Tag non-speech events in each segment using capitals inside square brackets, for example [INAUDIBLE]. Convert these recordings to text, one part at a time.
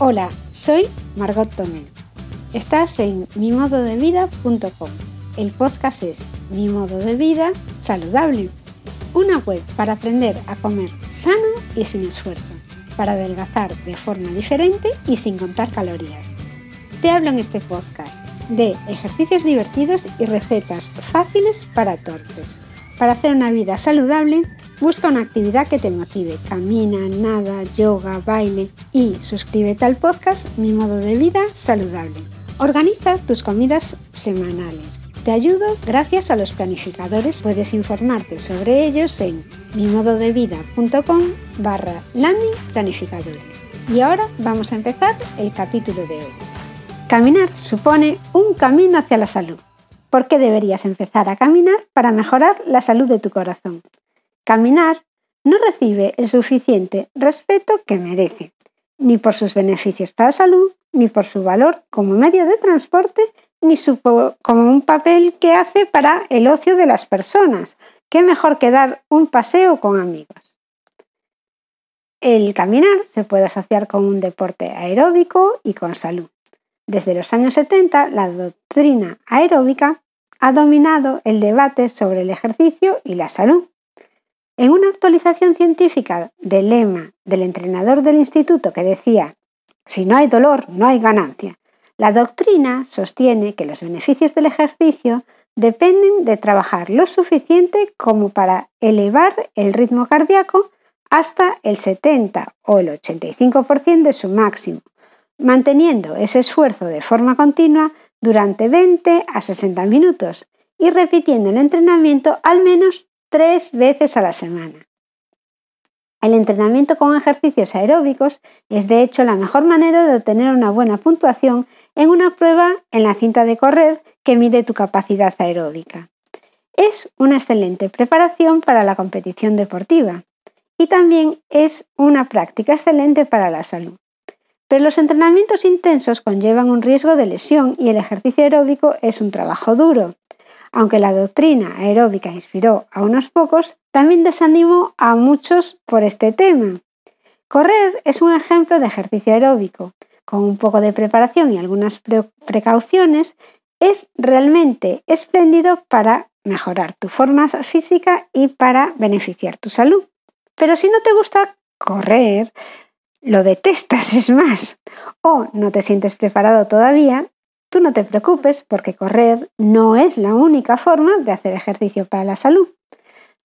Hola, soy Margot Tomé. Estás en mimododevida.com. El podcast es Mi modo de vida saludable. Una web para aprender a comer sano y sin esfuerzo, para adelgazar de forma diferente y sin contar calorías. Te hablo en este podcast de ejercicios divertidos y recetas fáciles para torpes, para hacer una vida saludable Busca una actividad que te motive. Camina, nada, yoga, baile y suscríbete al podcast Mi modo de vida saludable. Organiza tus comidas semanales. Te ayudo gracias a los planificadores. Puedes informarte sobre ellos en mimododevida.com barra landing planificadores. Y ahora vamos a empezar el capítulo de hoy. Caminar supone un camino hacia la salud. ¿Por qué deberías empezar a caminar para mejorar la salud de tu corazón? Caminar no recibe el suficiente respeto que merece, ni por sus beneficios para la salud, ni por su valor como medio de transporte, ni como un papel que hace para el ocio de las personas. ¿Qué mejor que dar un paseo con amigos? El caminar se puede asociar con un deporte aeróbico y con salud. Desde los años 70, la doctrina aeróbica ha dominado el debate sobre el ejercicio y la salud. En una actualización científica del lema del entrenador del instituto que decía, si no hay dolor, no hay ganancia, la doctrina sostiene que los beneficios del ejercicio dependen de trabajar lo suficiente como para elevar el ritmo cardíaco hasta el 70 o el 85% de su máximo, manteniendo ese esfuerzo de forma continua durante 20 a 60 minutos y repitiendo el entrenamiento al menos tres veces a la semana. El entrenamiento con ejercicios aeróbicos es de hecho la mejor manera de obtener una buena puntuación en una prueba en la cinta de correr que mide tu capacidad aeróbica. Es una excelente preparación para la competición deportiva y también es una práctica excelente para la salud. Pero los entrenamientos intensos conllevan un riesgo de lesión y el ejercicio aeróbico es un trabajo duro, aunque la doctrina aeróbica inspiró a unos pocos, también desanimó a muchos por este tema. Correr es un ejemplo de ejercicio aeróbico. Con un poco de preparación y algunas precauciones, es realmente espléndido para mejorar tu forma física y para beneficiar tu salud. Pero si no te gusta correr, lo detestas [LAUGHS] es más, o no te sientes preparado todavía, Tú no te preocupes porque correr no es la única forma de hacer ejercicio para la salud.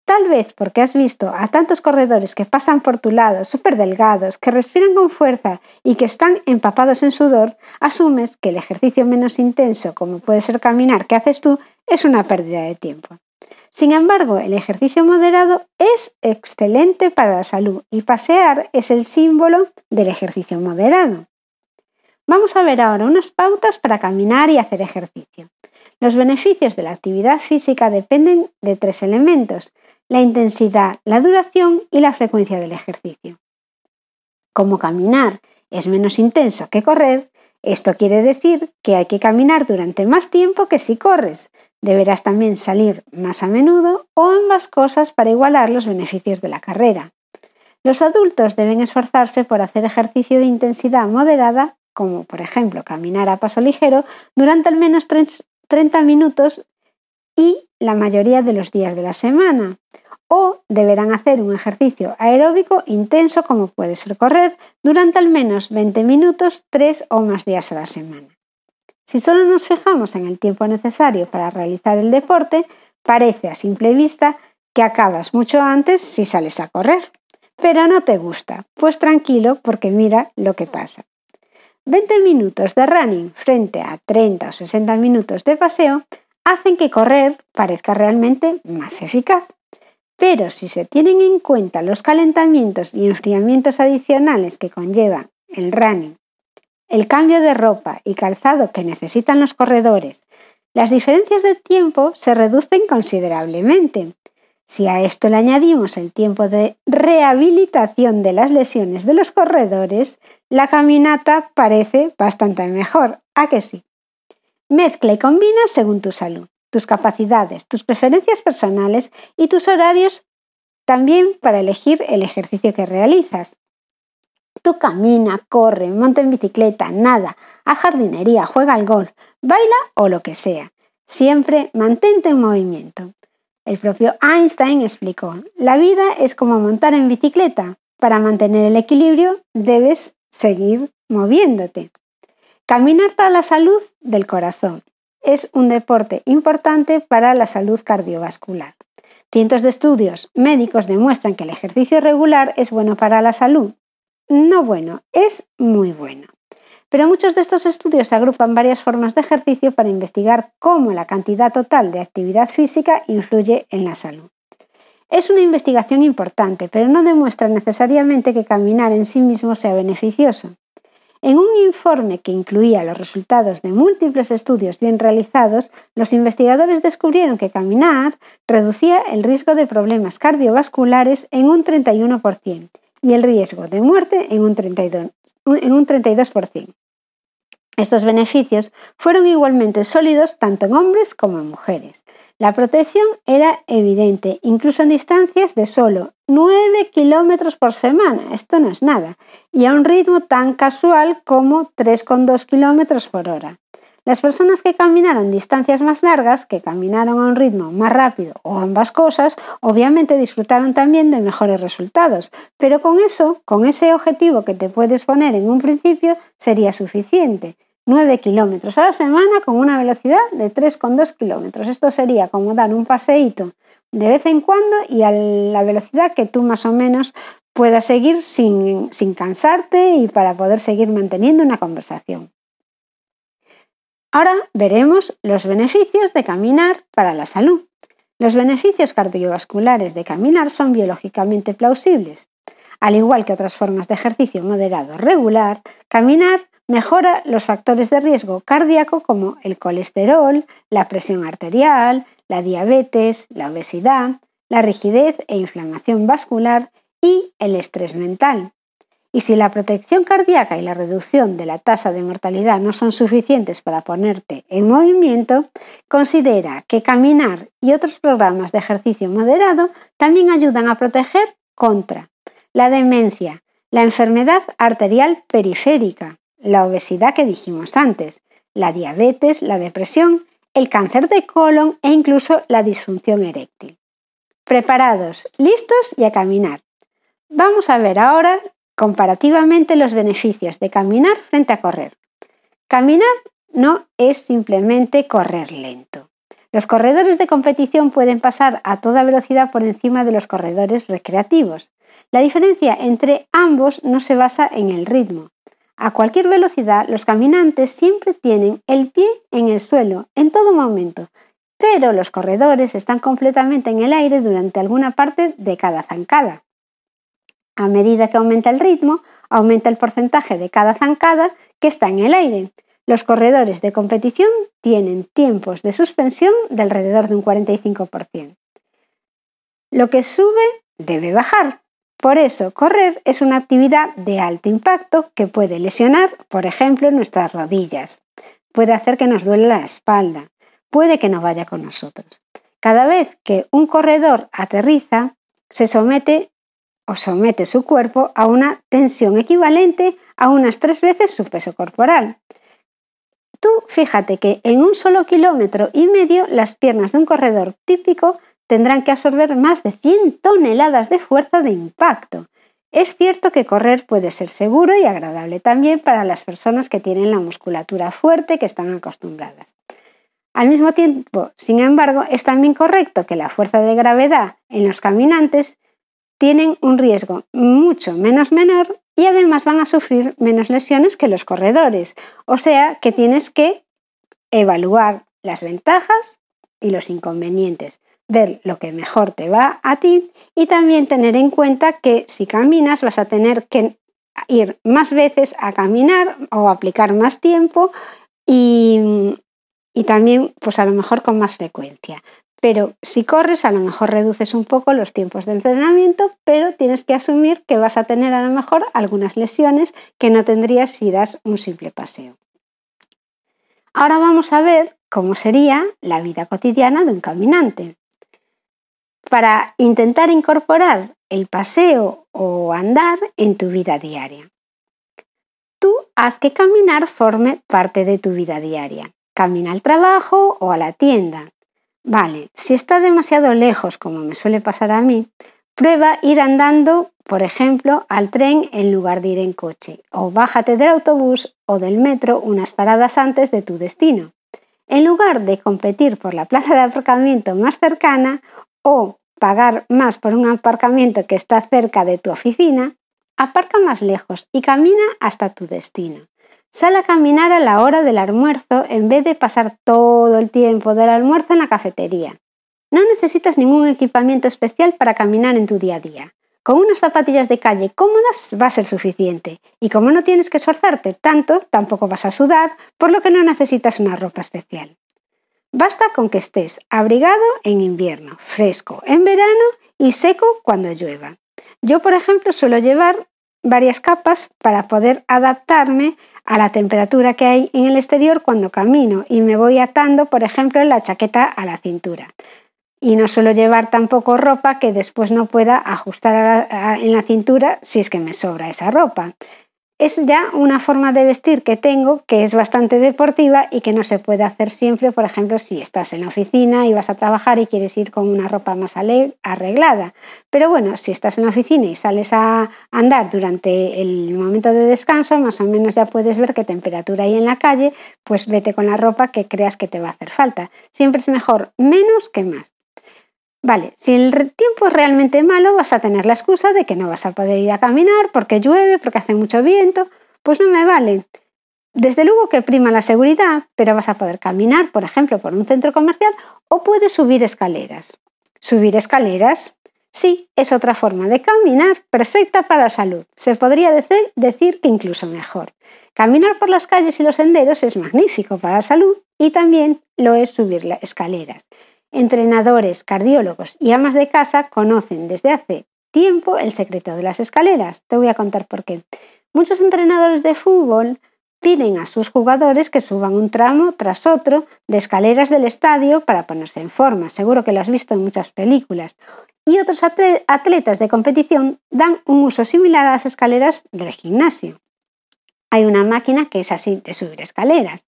Tal vez porque has visto a tantos corredores que pasan por tu lado, súper delgados, que respiran con fuerza y que están empapados en sudor, asumes que el ejercicio menos intenso, como puede ser caminar, que haces tú, es una pérdida de tiempo. Sin embargo, el ejercicio moderado es excelente para la salud y pasear es el símbolo del ejercicio moderado. Vamos a ver ahora unas pautas para caminar y hacer ejercicio. Los beneficios de la actividad física dependen de tres elementos, la intensidad, la duración y la frecuencia del ejercicio. Como caminar es menos intenso que correr, esto quiere decir que hay que caminar durante más tiempo que si corres. Deberás también salir más a menudo o ambas cosas para igualar los beneficios de la carrera. Los adultos deben esforzarse por hacer ejercicio de intensidad moderada como por ejemplo caminar a paso ligero, durante al menos 30 minutos y la mayoría de los días de la semana. O deberán hacer un ejercicio aeróbico intenso como puede ser correr durante al menos 20 minutos, 3 o más días a la semana. Si solo nos fijamos en el tiempo necesario para realizar el deporte, parece a simple vista que acabas mucho antes si sales a correr. Pero no te gusta, pues tranquilo porque mira lo que pasa. 20 minutos de running frente a 30 o 60 minutos de paseo hacen que correr parezca realmente más eficaz. Pero si se tienen en cuenta los calentamientos y enfriamientos adicionales que conlleva el running, el cambio de ropa y calzado que necesitan los corredores, las diferencias de tiempo se reducen considerablemente. Si a esto le añadimos el tiempo de rehabilitación de las lesiones de los corredores, la caminata parece bastante mejor, ¿a que sí? Mezcla y combina según tu salud, tus capacidades, tus preferencias personales y tus horarios también para elegir el ejercicio que realizas. Tú camina, corre, monta en bicicleta, nada, a jardinería, juega al golf, baila o lo que sea. Siempre mantente en movimiento. El propio Einstein explicó, la vida es como montar en bicicleta. Para mantener el equilibrio debes seguir moviéndote. Caminar para la salud del corazón es un deporte importante para la salud cardiovascular. Cientos de estudios médicos demuestran que el ejercicio regular es bueno para la salud. No bueno, es muy bueno. Pero muchos de estos estudios agrupan varias formas de ejercicio para investigar cómo la cantidad total de actividad física influye en la salud. Es una investigación importante, pero no demuestra necesariamente que caminar en sí mismo sea beneficioso. En un informe que incluía los resultados de múltiples estudios bien realizados, los investigadores descubrieron que caminar reducía el riesgo de problemas cardiovasculares en un 31% y el riesgo de muerte en un 32%. Estos beneficios fueron igualmente sólidos tanto en hombres como en mujeres. La protección era evidente, incluso en distancias de solo 9 kilómetros por semana, esto no es nada, y a un ritmo tan casual como 3,2 kilómetros por hora. Las personas que caminaron distancias más largas, que caminaron a un ritmo más rápido o ambas cosas, obviamente disfrutaron también de mejores resultados, pero con eso, con ese objetivo que te puedes poner en un principio, sería suficiente. 9 kilómetros a la semana con una velocidad de 3,2 kilómetros. Esto sería como dar un paseíto de vez en cuando y a la velocidad que tú más o menos puedas seguir sin, sin cansarte y para poder seguir manteniendo una conversación. Ahora veremos los beneficios de caminar para la salud. Los beneficios cardiovasculares de caminar son biológicamente plausibles. Al igual que otras formas de ejercicio moderado regular, caminar mejora los factores de riesgo cardíaco como el colesterol, la presión arterial, la diabetes, la obesidad, la rigidez e inflamación vascular y el estrés mental. Y si la protección cardíaca y la reducción de la tasa de mortalidad no son suficientes para ponerte en movimiento, considera que caminar y otros programas de ejercicio moderado también ayudan a proteger contra la demencia, la enfermedad arterial periférica, la obesidad que dijimos antes, la diabetes, la depresión, el cáncer de colon e incluso la disfunción eréctil. Preparados, listos y a caminar. Vamos a ver ahora comparativamente los beneficios de caminar frente a correr. Caminar no es simplemente correr lento. Los corredores de competición pueden pasar a toda velocidad por encima de los corredores recreativos. La diferencia entre ambos no se basa en el ritmo. A cualquier velocidad, los caminantes siempre tienen el pie en el suelo en todo momento, pero los corredores están completamente en el aire durante alguna parte de cada zancada. A medida que aumenta el ritmo, aumenta el porcentaje de cada zancada que está en el aire. Los corredores de competición tienen tiempos de suspensión de alrededor de un 45%. Lo que sube debe bajar. Por eso, correr es una actividad de alto impacto que puede lesionar, por ejemplo, nuestras rodillas. Puede hacer que nos duele la espalda. Puede que no vaya con nosotros. Cada vez que un corredor aterriza, se somete somete su cuerpo a una tensión equivalente a unas tres veces su peso corporal. Tú fíjate que en un solo kilómetro y medio las piernas de un corredor típico tendrán que absorber más de 100 toneladas de fuerza de impacto. Es cierto que correr puede ser seguro y agradable también para las personas que tienen la musculatura fuerte que están acostumbradas. Al mismo tiempo, sin embargo, es también correcto que la fuerza de gravedad en los caminantes tienen un riesgo mucho menos menor y además van a sufrir menos lesiones que los corredores. O sea que tienes que evaluar las ventajas y los inconvenientes, ver lo que mejor te va a ti y también tener en cuenta que si caminas vas a tener que ir más veces a caminar o aplicar más tiempo y, y también pues a lo mejor con más frecuencia. Pero si corres, a lo mejor reduces un poco los tiempos de entrenamiento, pero tienes que asumir que vas a tener a lo mejor algunas lesiones que no tendrías si das un simple paseo. Ahora vamos a ver cómo sería la vida cotidiana de un caminante. Para intentar incorporar el paseo o andar en tu vida diaria. Tú haz que caminar forme parte de tu vida diaria. Camina al trabajo o a la tienda. Vale, si está demasiado lejos, como me suele pasar a mí, prueba ir andando, por ejemplo, al tren en lugar de ir en coche, o bájate del autobús o del metro unas paradas antes de tu destino. En lugar de competir por la plaza de aparcamiento más cercana o pagar más por un aparcamiento que está cerca de tu oficina, aparca más lejos y camina hasta tu destino. Sal a caminar a la hora del almuerzo en vez de pasar todo el tiempo del almuerzo en la cafetería. No necesitas ningún equipamiento especial para caminar en tu día a día. Con unas zapatillas de calle cómodas va a ser suficiente. Y como no tienes que esforzarte tanto, tampoco vas a sudar, por lo que no necesitas una ropa especial. Basta con que estés abrigado en invierno, fresco en verano y seco cuando llueva. Yo, por ejemplo, suelo llevar varias capas para poder adaptarme a la temperatura que hay en el exterior cuando camino y me voy atando, por ejemplo, la chaqueta a la cintura. Y no suelo llevar tampoco ropa que después no pueda ajustar en la cintura si es que me sobra esa ropa es ya una forma de vestir que tengo que es bastante deportiva y que no se puede hacer siempre, por ejemplo, si estás en la oficina y vas a trabajar y quieres ir con una ropa más arreglada. Pero bueno, si estás en la oficina y sales a andar durante el momento de descanso, más o menos ya puedes ver qué temperatura hay en la calle, pues vete con la ropa que creas que te va a hacer falta. Siempre es mejor menos que más. Vale, si el tiempo es realmente malo, vas a tener la excusa de que no vas a poder ir a caminar porque llueve, porque hace mucho viento. Pues no me vale. Desde luego que prima la seguridad, pero vas a poder caminar, por ejemplo, por un centro comercial o puedes subir escaleras. ¿Subir escaleras? Sí, es otra forma de caminar perfecta para la salud. Se podría decir que incluso mejor. Caminar por las calles y los senderos es magnífico para la salud y también lo es subir las escaleras. Entrenadores, cardiólogos y amas de casa conocen desde hace tiempo el secreto de las escaleras. Te voy a contar por qué. Muchos entrenadores de fútbol piden a sus jugadores que suban un tramo tras otro de escaleras del estadio para ponerse en forma. Seguro que lo has visto en muchas películas. Y otros atletas de competición dan un uso similar a las escaleras del gimnasio. Hay una máquina que es así de subir escaleras.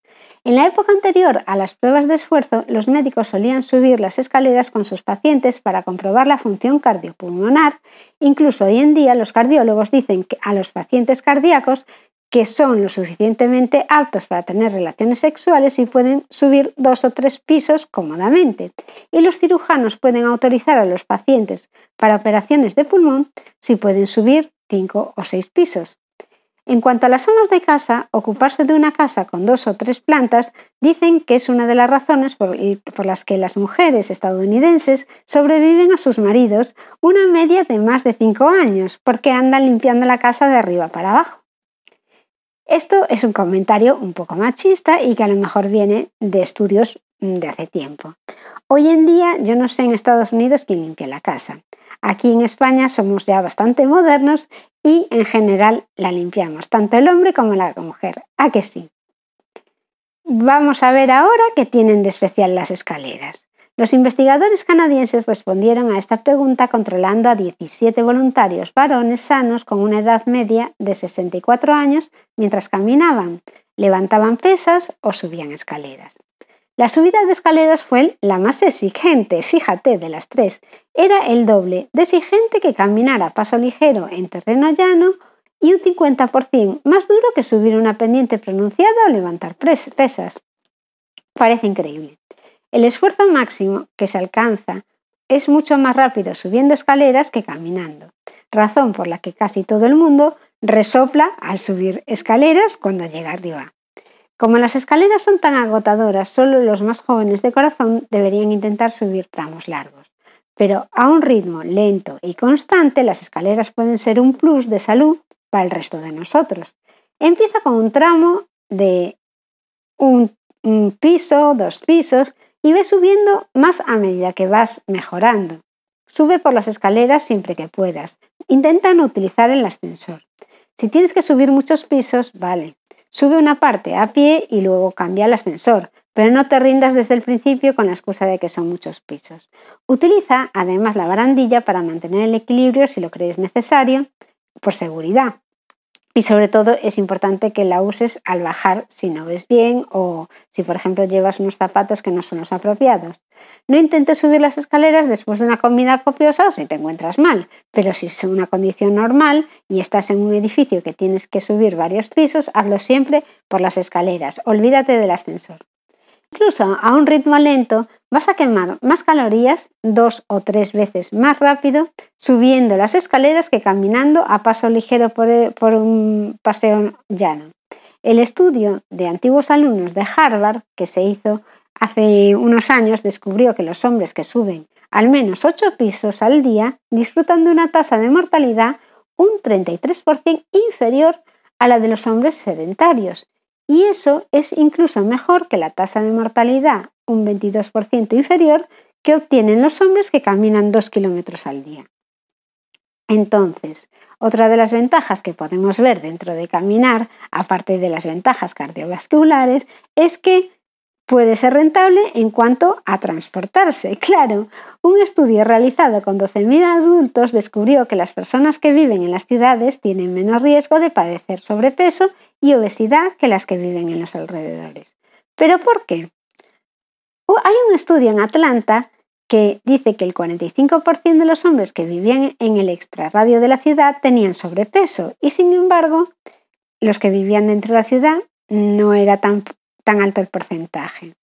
En la época anterior a las pruebas de esfuerzo, los médicos solían subir las escaleras con sus pacientes para comprobar la función cardiopulmonar. Incluso hoy en día los cardiólogos dicen a los pacientes cardíacos que son lo suficientemente aptos para tener relaciones sexuales y pueden subir dos o tres pisos cómodamente. Y los cirujanos pueden autorizar a los pacientes para operaciones de pulmón si pueden subir cinco o seis pisos. En cuanto a las amas de casa, ocuparse de una casa con dos o tres plantas dicen que es una de las razones por, las que las mujeres estadounidenses sobreviven a sus maridos una media de más de cinco años, porque andan limpiando la casa de arriba para abajo. Esto es un comentario un poco machista y que a lo mejor viene de estudios de hace tiempo. Hoy en día yo no sé en Estados Unidos quién limpia la casa. Aquí en España somos ya bastante modernos y en general la limpiamos, tanto el hombre como la mujer. ¿A que sí? Vamos a ver ahora qué tienen de especial las escaleras. Los investigadores canadienses respondieron a esta pregunta controlando a 17 voluntarios varones sanos con una edad media de 64 años mientras caminaban, levantaban pesas o subían escaleras. La subida de escaleras fue la más exigente, fíjate, de las tres. Era el doble de exigente que caminar a paso ligero en terreno llano y un 50% más duro que subir una pendiente pronunciada o levantar pesas. Parece increíble. El esfuerzo máximo que se alcanza es mucho más rápido subiendo escaleras que caminando, razón por la que casi todo el mundo resopla al subir escaleras cuando llega arriba. Como las escaleras son tan agotadoras, solo los más jóvenes de corazón deberían intentar subir tramos largos. Pero a un ritmo lento y constante, las escaleras pueden ser un plus de salud para el resto de nosotros. Empieza con un tramo de un, piso, dos pisos, y ve subiendo más a medida que vas mejorando. Sube por las escaleras siempre que puedas. Intenta no utilizar el ascensor. Si tienes que subir muchos pisos, vale, Sube una parte a pie y luego cambia el ascensor, pero no te rindas desde el principio con la excusa de que son muchos pisos. Utiliza además la barandilla para mantener el equilibrio si lo crees necesario, por seguridad. Y sobre todo es importante que la uses al bajar si no ves bien o si por ejemplo llevas unos zapatos que no son los apropiados. No intentes subir las escaleras después de una comida copiosa o si te encuentras mal, pero si es una condición normal y estás en un edificio que tienes que subir varios pisos, hazlo siempre por las escaleras. Olvídate del ascensor. Incluso a un ritmo lento vas a quemar más calorías dos o tres veces más rápido subiendo las escaleras que caminando a paso ligero por, por un paseo llano. El estudio de antiguos alumnos de Harvard que se hizo hace unos años descubrió que los hombres que suben al menos ocho pisos al día disfrutan de una tasa de mortalidad un 33% inferior a la de los hombres sedentarios y eso es incluso mejor que la tasa de mortalidad, un 22% inferior, que obtienen los hombres que caminan 2 kilómetros al día. Entonces, otra de las ventajas que podemos ver dentro de caminar, aparte de las ventajas cardiovasculares, es que puede ser rentable en cuanto a transportarse. [LAUGHS] Claro, un estudio realizado con 12.000 adultos descubrió que las personas que viven en las ciudades tienen menos riesgo de padecer sobrepeso y obesidad que las que viven en los alrededores. ¿Pero por qué? Hay un estudio en Atlanta que dice que el 45% de los hombres que vivían en el extrarradio de la ciudad tenían sobrepeso y sin embargo los que vivían dentro de la ciudad no era tan, tan alto el porcentaje.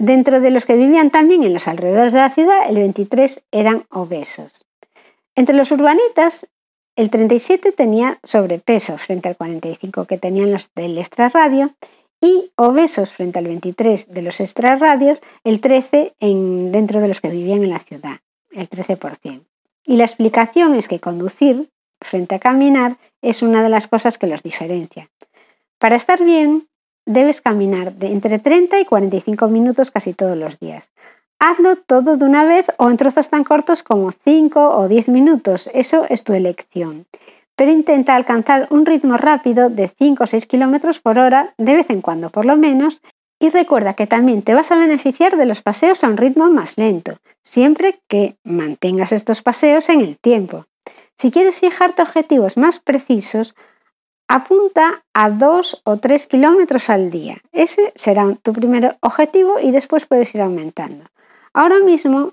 Dentro de los que vivían también en los alrededores de la ciudad, el 23 eran obesos. Entre los urbanitas, el 37 tenía sobrepeso frente al 45 que tenían los del extrarradio y obesos frente al 23 de los extrarradios, el 13 en, dentro de los que vivían en la ciudad, el 13%. Y la explicación es que conducir frente a caminar es una de las cosas que los diferencia. Para estar bien, debes caminar de entre 30 y 45 minutos casi todos los días. Hazlo todo de una vez o en trozos tan cortos como 5 o 10 minutos. Eso es tu elección. Pero intenta alcanzar un ritmo rápido de 5 o 6 km por hora, de vez en cuando por lo menos, y recuerda que también te vas a beneficiar de los paseos a un ritmo más lento, siempre que mantengas estos paseos en el tiempo. Si quieres fijarte objetivos más precisos, apunta a 2 o 3 kilómetros al día. Ese será tu primer objetivo y después puedes ir aumentando. Ahora mismo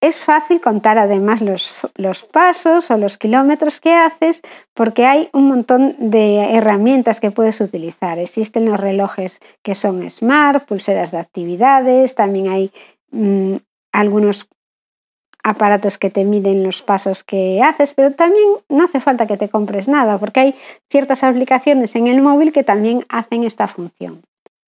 es fácil contar además los, los, pasos o los kilómetros que haces porque hay un montón de herramientas que puedes utilizar. Existen los relojes que son smart, pulseras de actividades, también hay mm, algunos aparatos que te miden los pasos que haces, pero también no hace falta que te compres nada porque hay ciertas aplicaciones en el móvil que también hacen esta función.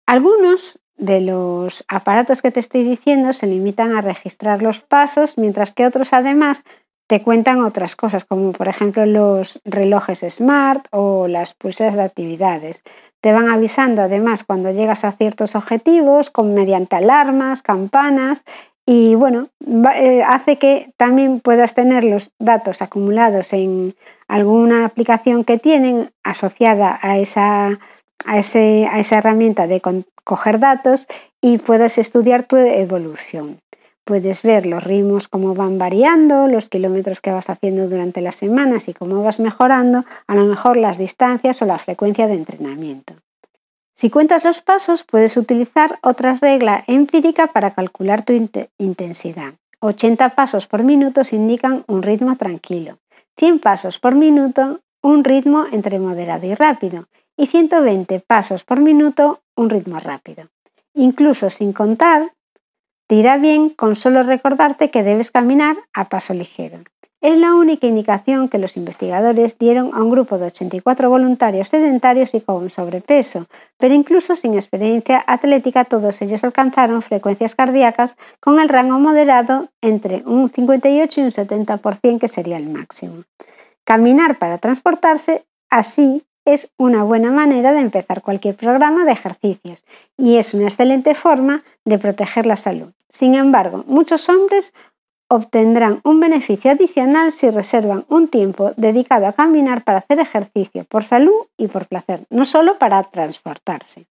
Algunos de los aparatos que te estoy diciendo se limitan a registrar los pasos, mientras que otros además te cuentan otras cosas, como por ejemplo los relojes smart o las pulseras de actividades. Te van avisando además cuando llegas a ciertos objetivos con mediante alarmas, campanas y bueno, eh, hace que también puedas tener los datos acumulados en alguna aplicación que tienen asociada a esa, a esa herramienta de, coger datos y puedes estudiar tu evolución. Puedes ver los ritmos, cómo van variando, los kilómetros que vas haciendo durante las semanas y cómo vas mejorando, a lo mejor las distancias o la frecuencia de entrenamiento. Si cuentas los pasos, puedes utilizar otra regla empírica para calcular tu intensidad. 80 pasos por minuto indican un ritmo tranquilo, 100 pasos por minuto un ritmo entre moderado y rápido y 120 pasos por minuto un ritmo rápido. Incluso sin contar, te irá bien con solo recordarte que debes caminar a paso ligero. Es la única indicación que los investigadores dieron a un grupo de 84 voluntarios sedentarios y con sobrepeso, pero incluso sin experiencia atlética todos ellos alcanzaron frecuencias cardíacas con el rango moderado entre un 58 y un 70% que sería el máximo. Caminar para transportarse así es una buena manera de empezar cualquier programa de ejercicios y es una excelente forma de proteger la salud. Sin embargo, muchos hombres obtendrán un beneficio adicional si reservan un tiempo dedicado a caminar para hacer ejercicio por salud y por placer, no solo para transportarse.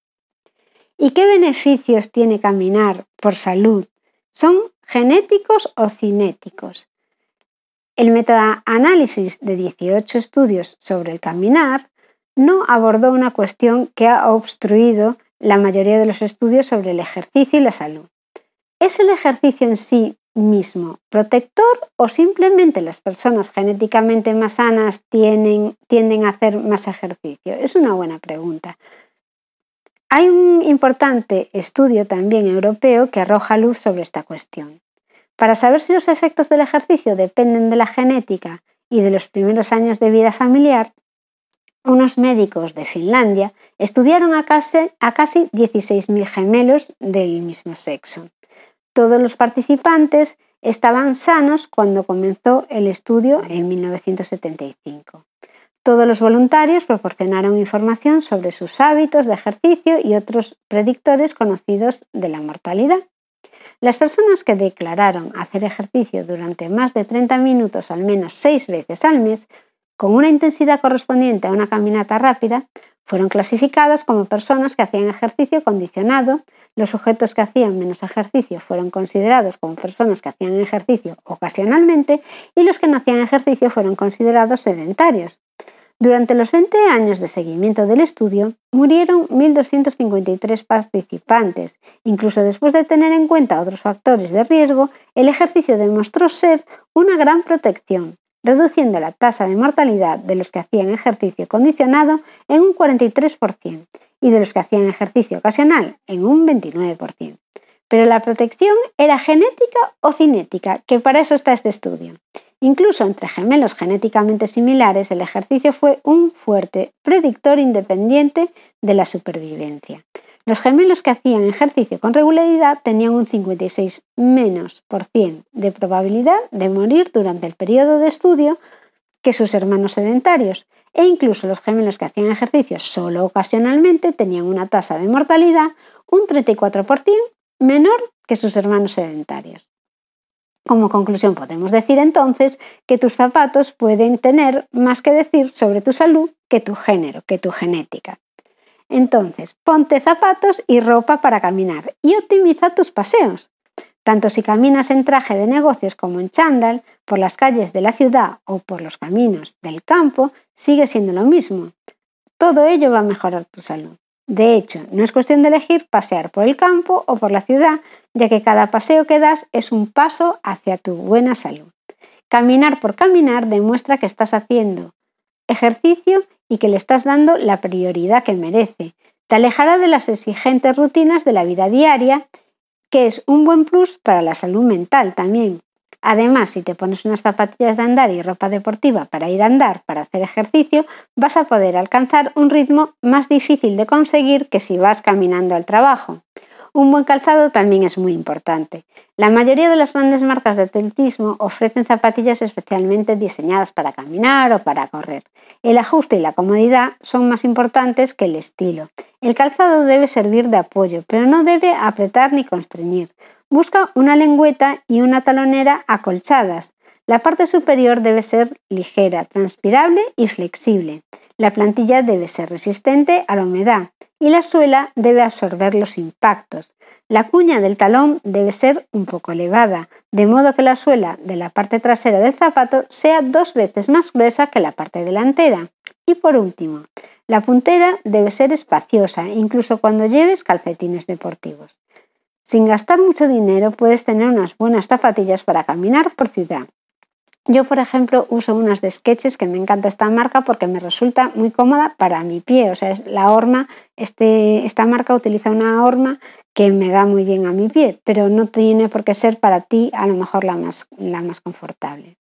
¿Y qué beneficios tiene caminar por salud? ¿Son genéticos o cinéticos? El metaanálisis de 18 estudios sobre el caminar no abordó una cuestión que ha obstruido la mayoría de los estudios sobre el ejercicio y la salud. ¿Es el ejercicio en sí mismo protector o simplemente las personas genéticamente más sanas tienden a hacer más ejercicio? Es una buena pregunta. Hay un importante estudio también europeo que arroja luz sobre esta cuestión. Para saber si los efectos del ejercicio dependen de la genética y de los primeros años de vida familiar, unos médicos de Finlandia estudiaron a casi, a casi 16.000 gemelos del mismo sexo. Todos los participantes estaban sanos cuando comenzó el estudio en 1975. Todos los voluntarios proporcionaron información sobre sus hábitos de ejercicio y otros predictores conocidos de la mortalidad. Las personas que declararon hacer ejercicio durante más de 30 minutos al menos seis veces al mes, con una intensidad correspondiente a una caminata rápida, fueron clasificadas como personas que hacían ejercicio condicionado, los sujetos que hacían menos ejercicio fueron considerados como personas que hacían ejercicio ocasionalmente y los que no hacían ejercicio fueron considerados sedentarios. Durante los 20 años de seguimiento del estudio, murieron 1.253 participantes. Incluso después de tener en cuenta otros factores de riesgo, el ejercicio demostró ser una gran protección, reduciendo la tasa de mortalidad de los que hacían ejercicio condicionado en un 43% y de los que hacían ejercicio ocasional en un 29%. Pero la protección era genética o cinética, que para eso está este estudio. Incluso entre gemelos genéticamente similares, el ejercicio fue un fuerte predictor independiente de la supervivencia. Los gemelos que hacían ejercicio con regularidad tenían un 56 menos por cien de probabilidad de morir durante el periodo de estudio que sus hermanos sedentarios, e incluso los gemelos que hacían ejercicio solo ocasionalmente tenían una tasa de mortalidad un 34% menor que sus hermanos sedentarios. Como conclusión podemos decir entonces que tus zapatos pueden tener más que decir sobre tu salud que tu género, que tu genética. Entonces, ponte zapatos y ropa para caminar y optimiza tus paseos. Tanto si caminas en traje de negocios como en chándal, por las calles de la ciudad o por los caminos del campo, sigue siendo lo mismo. Todo ello va a mejorar tu salud. De hecho, no es cuestión de elegir pasear por el campo o por la ciudad, ya que cada paseo que das es un paso hacia tu buena salud. Caminar por caminar demuestra que estás haciendo ejercicio y que le estás dando la prioridad que merece. Te alejará de las exigentes rutinas de la vida diaria, que es un buen plus para la salud mental también. Además, si te pones unas zapatillas de andar y ropa deportiva para ir a andar, para hacer ejercicio, vas a poder alcanzar un ritmo más difícil de conseguir que si vas caminando al trabajo. Un buen calzado también es muy importante. La mayoría de las grandes marcas de atletismo ofrecen zapatillas especialmente diseñadas para caminar o para correr. El ajuste y la comodidad son más importantes que el estilo. El calzado debe servir de apoyo, pero no debe apretar ni constreñir. Busca una lengüeta y una talonera acolchadas. La parte superior debe ser ligera, transpirable y flexible. La plantilla debe ser resistente a la humedad y la suela debe absorber los impactos. La cuña del talón debe ser un poco elevada, de modo que la suela de la parte trasera del zapato sea dos veces más gruesa que la parte delantera. Y por último, la puntera debe ser espaciosa, incluso cuando lleves calcetines deportivos. Sin gastar mucho dinero puedes tener unas buenas zapatillas para caminar por ciudad. Yo, por ejemplo, uso unas de Sketches que me encanta esta marca porque me resulta muy cómoda para mi pie. O sea, es la horma, este, esta marca utiliza una horma que me da muy bien a mi pie, pero no tiene por qué ser para ti a lo mejor la más, la más confortable.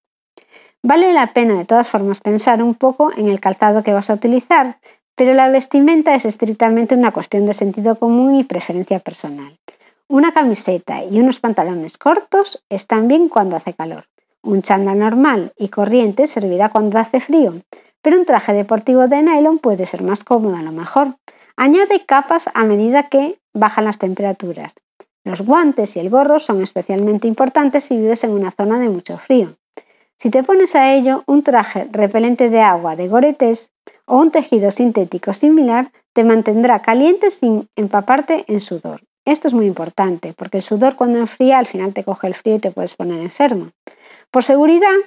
Vale la pena de todas formas pensar un poco en el calzado que vas a utilizar, pero la vestimenta es estrictamente una cuestión de sentido común y preferencia personal. Una camiseta y unos pantalones cortos están bien cuando hace calor un chándal normal y corriente servirá cuando hace frío, pero un traje deportivo de nylon puede ser más cómodo a lo mejor. Añade capas a medida que bajan las temperaturas. Los guantes y el gorro son especialmente importantes si vives en una zona de mucho frío. Si te pones a ello un traje repelente de agua de Goretes o un tejido sintético similar, te mantendrá caliente sin empaparte en sudor. Esto es muy importante porque el sudor cuando enfría al final te coge el frío y te puedes poner enfermo. Por seguridad,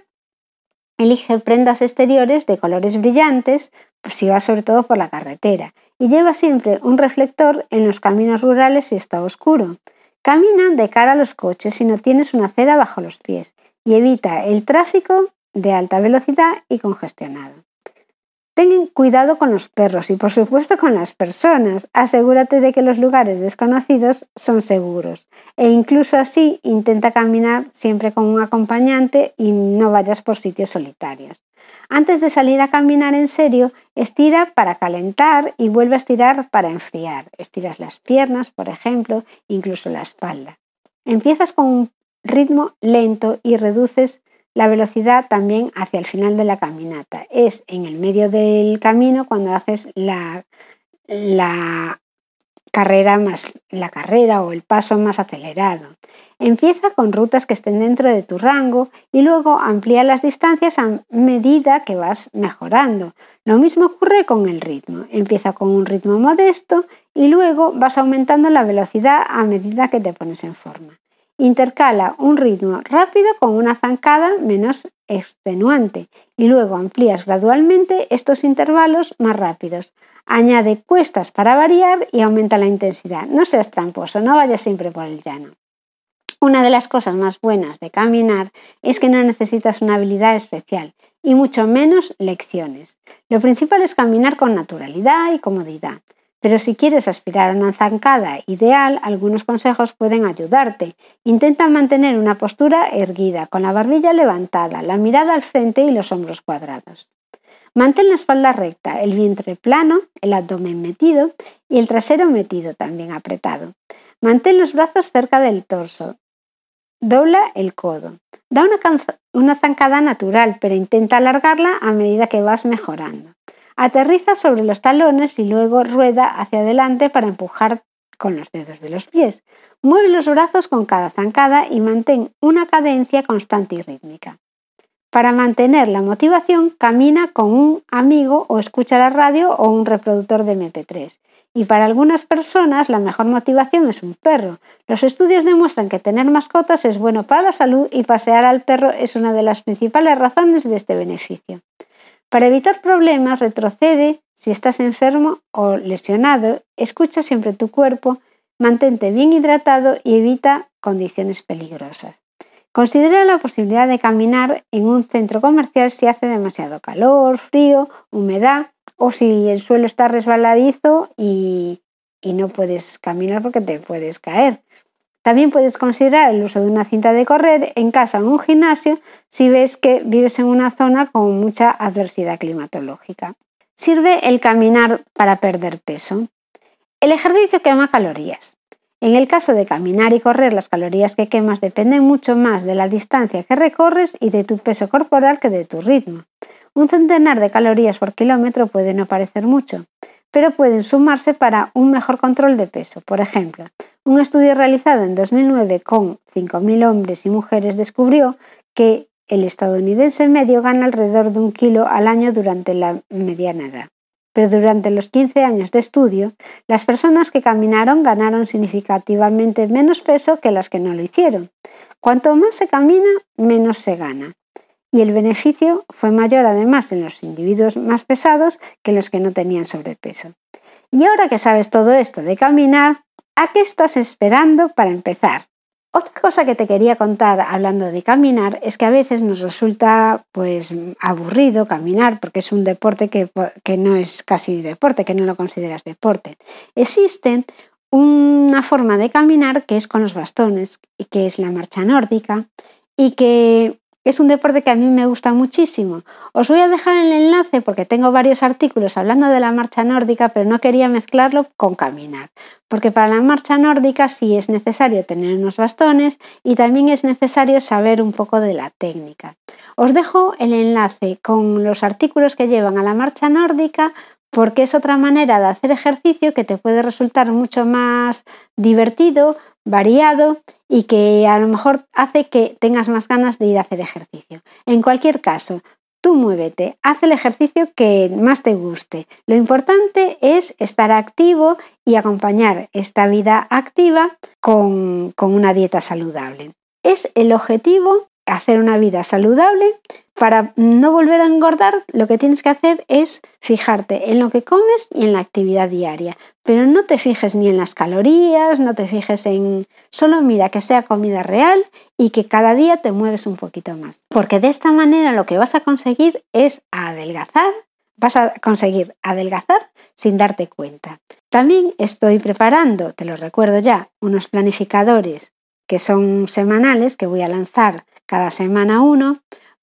Elige prendas exteriores de colores brillantes si vas sobre todo por la carretera y lleva siempre un reflector en los caminos rurales si está oscuro. Camina de cara a los coches si no tienes una acera bajo los pies y evita el tráfico de alta velocidad y congestionado. Ten cuidado con los perros y por supuesto con las personas. Asegúrate de que los lugares desconocidos son seguros e incluso así intenta caminar siempre con un acompañante y no vayas por sitios solitarios. Antes de salir a caminar en serio, estira para calentar y vuelve a estirar para enfriar. Estiras las piernas, por ejemplo, incluso la espalda. Empiezas con un ritmo lento y reduces la velocidad también hacia el final de la caminata. Es en el medio del camino cuando haces la, carrera más la carrera o el paso más acelerado. Empieza con rutas que estén dentro de tu rango y luego amplía las distancias a medida que vas mejorando. Lo mismo ocurre con el ritmo. Empieza con un ritmo modesto y luego vas aumentando la velocidad a medida que te pones en forma. Intercala un ritmo rápido con una zancada menos extenuante y luego amplías gradualmente estos intervalos más rápidos. Añade cuestas para variar y aumenta la intensidad. No seas tramposo, no vayas siempre por el llano. Una de las cosas más buenas de caminar es que no necesitas una habilidad especial y mucho menos lecciones. Lo principal es caminar con naturalidad y comodidad. Pero si quieres aspirar a una zancada ideal, algunos consejos pueden ayudarte. Intenta mantener una postura erguida, con la barbilla levantada, la mirada al frente y los hombros cuadrados. Mantén la espalda recta, el vientre plano, el abdomen metido y el trasero metido también apretado. Mantén los brazos cerca del torso. Dobla el codo. Da una, una zancada natural, pero intenta alargarla a medida que vas mejorando. Aterriza sobre los talones y luego rueda hacia adelante para empujar con los dedos de los pies. Mueve los brazos con cada zancada y mantén una cadencia constante y rítmica. Para mantener la motivación, camina con un amigo o escucha la radio o un reproductor de MP3. Y para algunas personas la mejor motivación es un perro. Los estudios demuestran que tener mascotas es bueno para la salud y pasear al perro es una de las principales razones de este beneficio. Para evitar problemas, retrocede si estás enfermo o lesionado, escucha siempre tu cuerpo, mantente bien hidratado y evita condiciones peligrosas. Considera la posibilidad de caminar en un centro comercial si hace demasiado calor, frío, humedad o si el suelo está resbaladizo y, no puedes caminar porque te puedes caer. También puedes considerar el uso de una cinta de correr en casa o en un gimnasio si ves que vives en una zona con mucha adversidad climatológica. Sirve el caminar para perder peso. El ejercicio quema calorías. En el caso de caminar y correr, las calorías que quemas dependen mucho más de la distancia que recorres y de tu peso corporal que de tu ritmo. Un centenar de calorías por kilómetro puede no parecer mucho, pero pueden sumarse para un mejor control de peso. Por ejemplo, un estudio realizado en 2009 con 5.000 hombres y mujeres descubrió que el estadounidense medio gana alrededor de un kilo al año durante la mediana edad. Pero durante los 15 años de estudio, las personas que caminaron ganaron significativamente menos peso que las que no lo hicieron. Cuanto más se camina, menos se gana y el beneficio fue mayor además en los individuos más pesados que los que no tenían sobrepeso. Y ahora que sabes todo esto de caminar, ¿a qué estás esperando para empezar? Otra cosa que te quería contar hablando de caminar es que a veces nos resulta pues aburrido caminar porque es un deporte que, que no es casi deporte, que no lo consideras deporte. Existe una forma de caminar que es con los bastones que es la marcha nórdica y que es un deporte que a mí me gusta muchísimo. Os voy a dejar el enlace porque tengo varios artículos hablando de la marcha nórdica, pero no quería mezclarlo con caminar, porque para la marcha nórdica sí es necesario tener unos bastones y también es necesario saber un poco de la técnica. Os dejo el enlace con los artículos que llevan a la marcha nórdica porque es otra manera de hacer ejercicio que te puede resultar mucho más divertido, variado y que a lo mejor hace que tengas más ganas de ir a hacer ejercicio. En cualquier caso, tú muévete, haz el ejercicio que más te guste. Lo importante es estar activo y acompañar esta vida activa con, con una dieta saludable. Es el objetivo hacer una vida saludable, para no volver a engordar, lo que tienes que hacer es fijarte en lo que comes y en la actividad diaria. Pero no te fijes ni en las calorías, no te fijes en... Solo mira que sea comida real y que cada día te mueves un poquito más. Porque de esta manera lo que vas a conseguir es adelgazar, vas a conseguir adelgazar sin darte cuenta. También estoy preparando, te lo recuerdo ya, unos planificadores que son semanales que voy a lanzar cada semana uno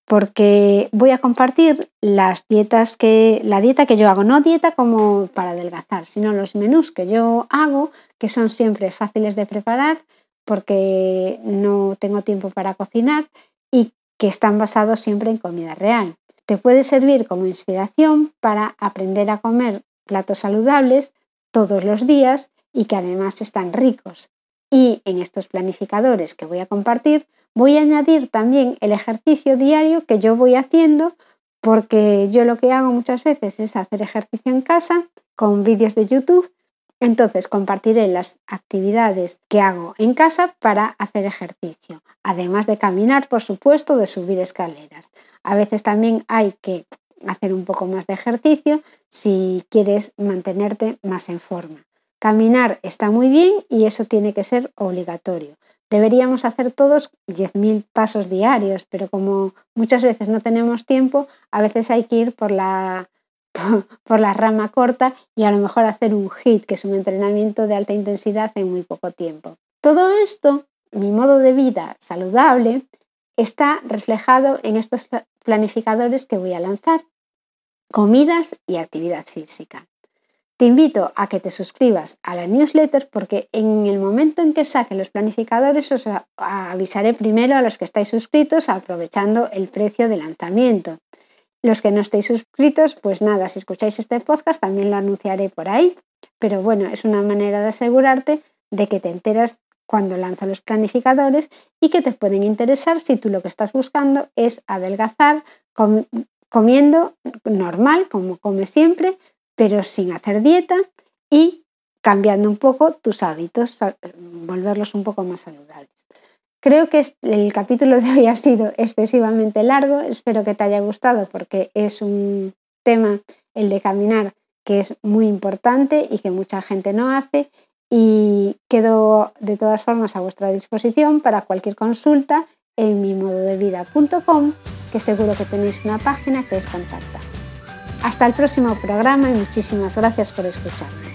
porque voy a compartir las dietas que la dieta que yo hago, no dieta como para adelgazar, sino los menús que yo hago, que son siempre fáciles de preparar porque no tengo tiempo para cocinar y que están basados siempre en comida real. Te puede servir como inspiración para aprender a comer platos saludables todos los días y que además están ricos. Y en estos planificadores que voy a compartir Voy a añadir también el ejercicio diario que yo voy haciendo porque yo lo que hago muchas veces es hacer ejercicio en casa con vídeos de YouTube. Entonces compartiré las actividades que hago en casa para hacer ejercicio, además de caminar, por supuesto, de subir escaleras. A veces también hay que hacer un poco más de ejercicio si quieres mantenerte más en forma. Caminar está muy bien y eso tiene que ser obligatorio. Deberíamos hacer todos 10.000 pasos diarios, pero como muchas veces no tenemos tiempo, a veces hay que ir por la, [LAUGHS] por la rama corta y a lo mejor hacer un HIT, que es un entrenamiento de alta intensidad en muy poco tiempo. Todo esto, mi modo de vida saludable, está reflejado en estos planificadores que voy a lanzar, comidas y actividad física. Te invito a que te suscribas a la newsletter porque en el momento en que saque los planificadores os avisaré primero a los que estáis suscritos aprovechando el precio de lanzamiento. Los que no estéis suscritos, pues nada, si escucháis este podcast también lo anunciaré por ahí, pero bueno, es una manera de asegurarte de que te enteras cuando lanzo los planificadores y que te pueden interesar si tú lo que estás buscando es adelgazar comiendo normal, como comes siempre, pero sin hacer dieta y cambiando un poco tus hábitos, volverlos un poco más saludables. Creo que el capítulo de hoy ha sido excesivamente largo, espero que te haya gustado porque es un tema, el de caminar, que es muy importante y que mucha gente no hace y quedo de todas formas a vuestra disposición para cualquier consulta en mimododevida.com, que seguro que tenéis una página que es contactar. Hasta el próximo programa y muchísimas gracias por escucharme.